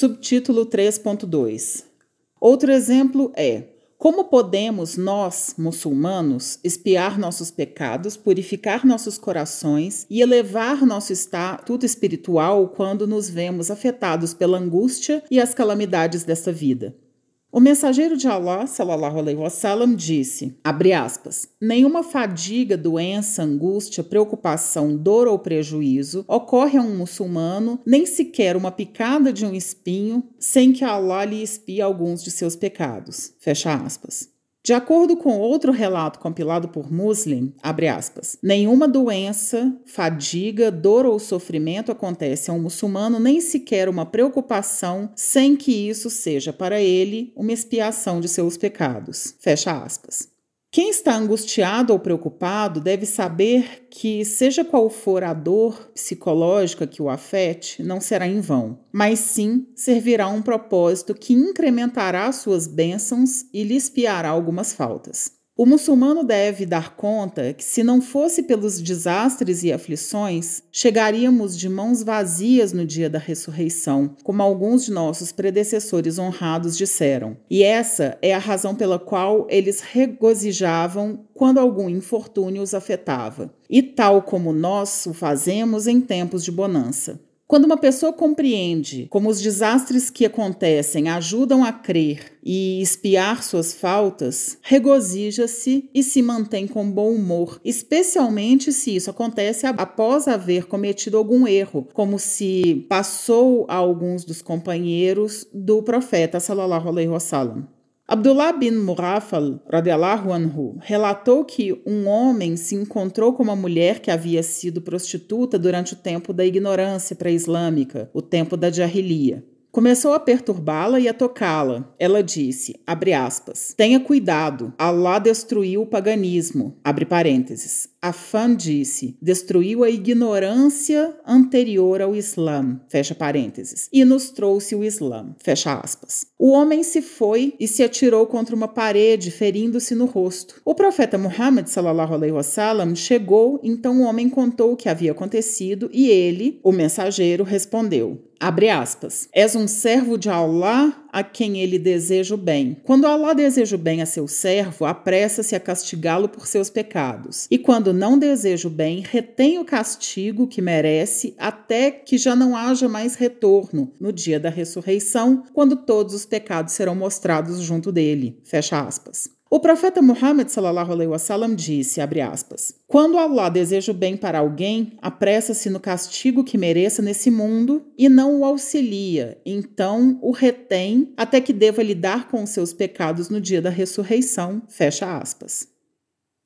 Subtítulo 3.2 Outro exemplo é: Como podemos, nós, muçulmanos, espiar nossos pecados, purificar nossos corações e elevar nosso estatuto espiritual quando nos vemos afetados pela angústia e as calamidades desta vida? O mensageiro de Allah, sallallahu alaihi wasallam, disse, abre aspas, nenhuma fadiga, doença, angústia, preocupação, dor ou prejuízo ocorre a um muçulmano, nem sequer uma picada de um espinho, sem que Allah lhe espie alguns de seus pecados. Fecha aspas. De acordo com outro relato compilado por Muslim, aspas, nenhuma doença, fadiga, dor ou sofrimento acontece a um muçulmano, nem sequer uma preocupação, sem que isso seja para ele uma expiação de seus pecados. Fecha aspas. Quem está angustiado ou preocupado deve saber que, seja qual for a dor psicológica que o afete, não será em vão, mas sim servirá a um propósito que incrementará suas bênçãos e lhe espiará algumas faltas. O muçulmano deve dar conta que, se não fosse pelos desastres e aflições, chegaríamos de mãos vazias no dia da ressurreição, como alguns de nossos predecessores honrados disseram. E essa é a razão pela qual eles regozijavam quando algum infortúnio os afetava, e tal como nós o fazemos em tempos de bonança. Quando uma pessoa compreende como os desastres que acontecem ajudam a crer e espiar suas faltas, regozija-se e se mantém com bom humor, especialmente se isso acontece após haver cometido algum erro, como se passou a alguns dos companheiros do profeta sallallahu alaihi wasallam. Abdullah bin Murafal, radiallahu anhu, relatou que um homem se encontrou com uma mulher que havia sido prostituta durante o tempo da ignorância pré-islâmica, o tempo da Jahiliya. Começou a perturbá-la e a tocá-la. Ela disse, aspas, tenha cuidado, Allah destruiu o paganismo. Afan disse, destruiu a ignorância anterior ao Islã, fecha parênteses, e nos trouxe o Islã, fecha aspas. O homem se foi e se atirou contra uma parede, ferindo-se no rosto. O profeta Muhammad sallallahu alaihi wasallam chegou, então o homem contou o que havia acontecido e ele, o mensageiro, respondeu: Abre aspas. És um servo de Allah a quem ele deseja o bem. Quando Allah deseja o bem a seu servo, apressa-se a castigá-lo por seus pecados. E quando não deseja o bem, retém o castigo que merece até que já não haja mais retorno no dia da ressurreição, quando todos os pecados serão mostrados junto dele. Fecha aspas. O profeta Muhammad sallallahu alaihi wasallam disse, aspas, quando Allah deseja o bem para alguém, apressa-se no castigo que mereça nesse mundo e não o auxilia, então o retém até que deva lidar com os seus pecados no dia da ressurreição, fecha aspas.